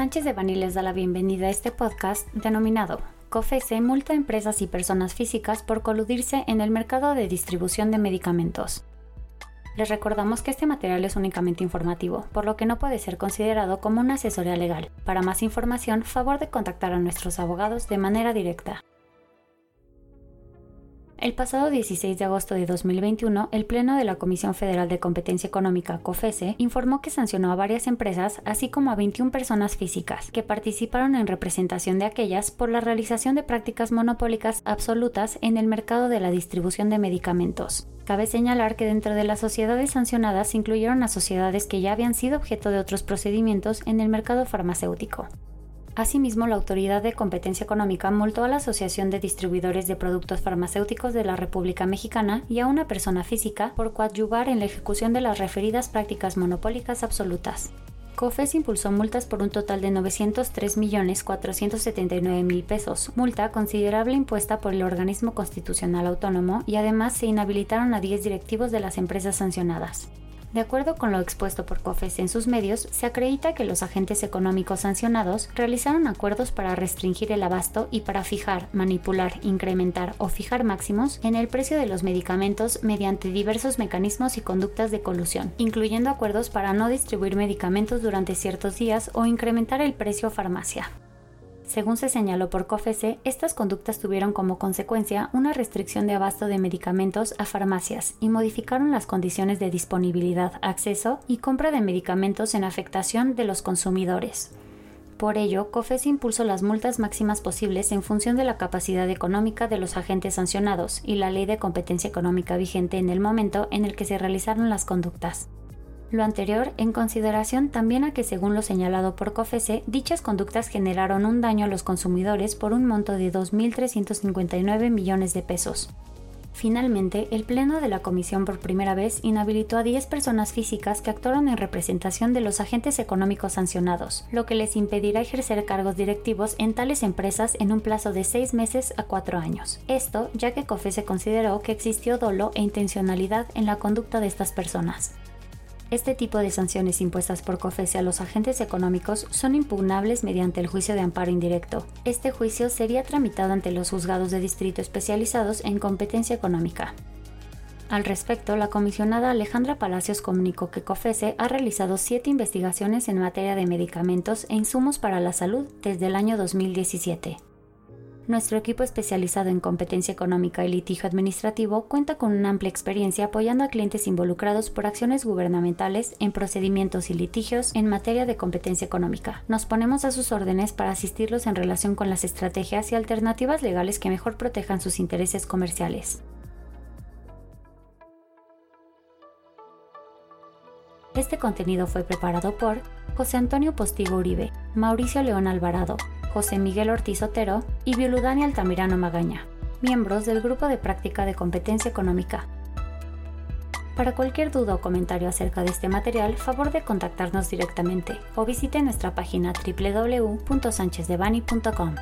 Sánchez de Bani les da la bienvenida a este podcast denominado COFESE multa a empresas y personas físicas por coludirse en el mercado de distribución de medicamentos. Les recordamos que este material es únicamente informativo, por lo que no puede ser considerado como una asesoría legal. Para más información, favor de contactar a nuestros abogados de manera directa. El pasado 16 de agosto de 2021, el Pleno de la Comisión Federal de Competencia Económica, COFESE, informó que sancionó a varias empresas, así como a 21 personas físicas, que participaron en representación de aquellas por la realización de prácticas monopólicas absolutas en el mercado de la distribución de medicamentos. Cabe señalar que dentro de las sociedades sancionadas se incluyeron a sociedades que ya habían sido objeto de otros procedimientos en el mercado farmacéutico. Asimismo, la Autoridad de Competencia Económica multó a la Asociación de Distribuidores de Productos Farmacéuticos de la República Mexicana y a una persona física por coadyuvar en la ejecución de las referidas prácticas monopólicas absolutas. COFES impulsó multas por un total de 903.479.000 pesos, multa considerable impuesta por el organismo constitucional autónomo y además se inhabilitaron a 10 directivos de las empresas sancionadas. De acuerdo con lo expuesto por COFES en sus medios, se acredita que los agentes económicos sancionados realizaron acuerdos para restringir el abasto y para fijar, manipular, incrementar o fijar máximos en el precio de los medicamentos mediante diversos mecanismos y conductas de colusión, incluyendo acuerdos para no distribuir medicamentos durante ciertos días o incrementar el precio a farmacia. Según se señaló por COFESE, estas conductas tuvieron como consecuencia una restricción de abasto de medicamentos a farmacias y modificaron las condiciones de disponibilidad, acceso y compra de medicamentos en afectación de los consumidores. Por ello, COFESE impulsó las multas máximas posibles en función de la capacidad económica de los agentes sancionados y la ley de competencia económica vigente en el momento en el que se realizaron las conductas. Lo anterior en consideración también a que, según lo señalado por COFESE, dichas conductas generaron un daño a los consumidores por un monto de 2.359 millones de pesos. Finalmente, el Pleno de la Comisión por primera vez inhabilitó a 10 personas físicas que actuaron en representación de los agentes económicos sancionados, lo que les impedirá ejercer cargos directivos en tales empresas en un plazo de 6 meses a 4 años. Esto ya que COFESE consideró que existió dolo e intencionalidad en la conducta de estas personas. Este tipo de sanciones impuestas por COFESE a los agentes económicos son impugnables mediante el juicio de amparo indirecto. Este juicio sería tramitado ante los juzgados de distrito especializados en competencia económica. Al respecto, la comisionada Alejandra Palacios comunicó que COFESE ha realizado siete investigaciones en materia de medicamentos e insumos para la salud desde el año 2017. Nuestro equipo especializado en competencia económica y litigio administrativo cuenta con una amplia experiencia apoyando a clientes involucrados por acciones gubernamentales en procedimientos y litigios en materia de competencia económica. Nos ponemos a sus órdenes para asistirlos en relación con las estrategias y alternativas legales que mejor protejan sus intereses comerciales. Este contenido fue preparado por José Antonio Postigo Uribe, Mauricio León Alvarado, José Miguel Ortiz Otero y Violudani Altamirano Magaña, miembros del Grupo de Práctica de Competencia Económica. Para cualquier duda o comentario acerca de este material, favor de contactarnos directamente o visite nuestra página www.sanchezdevani.com.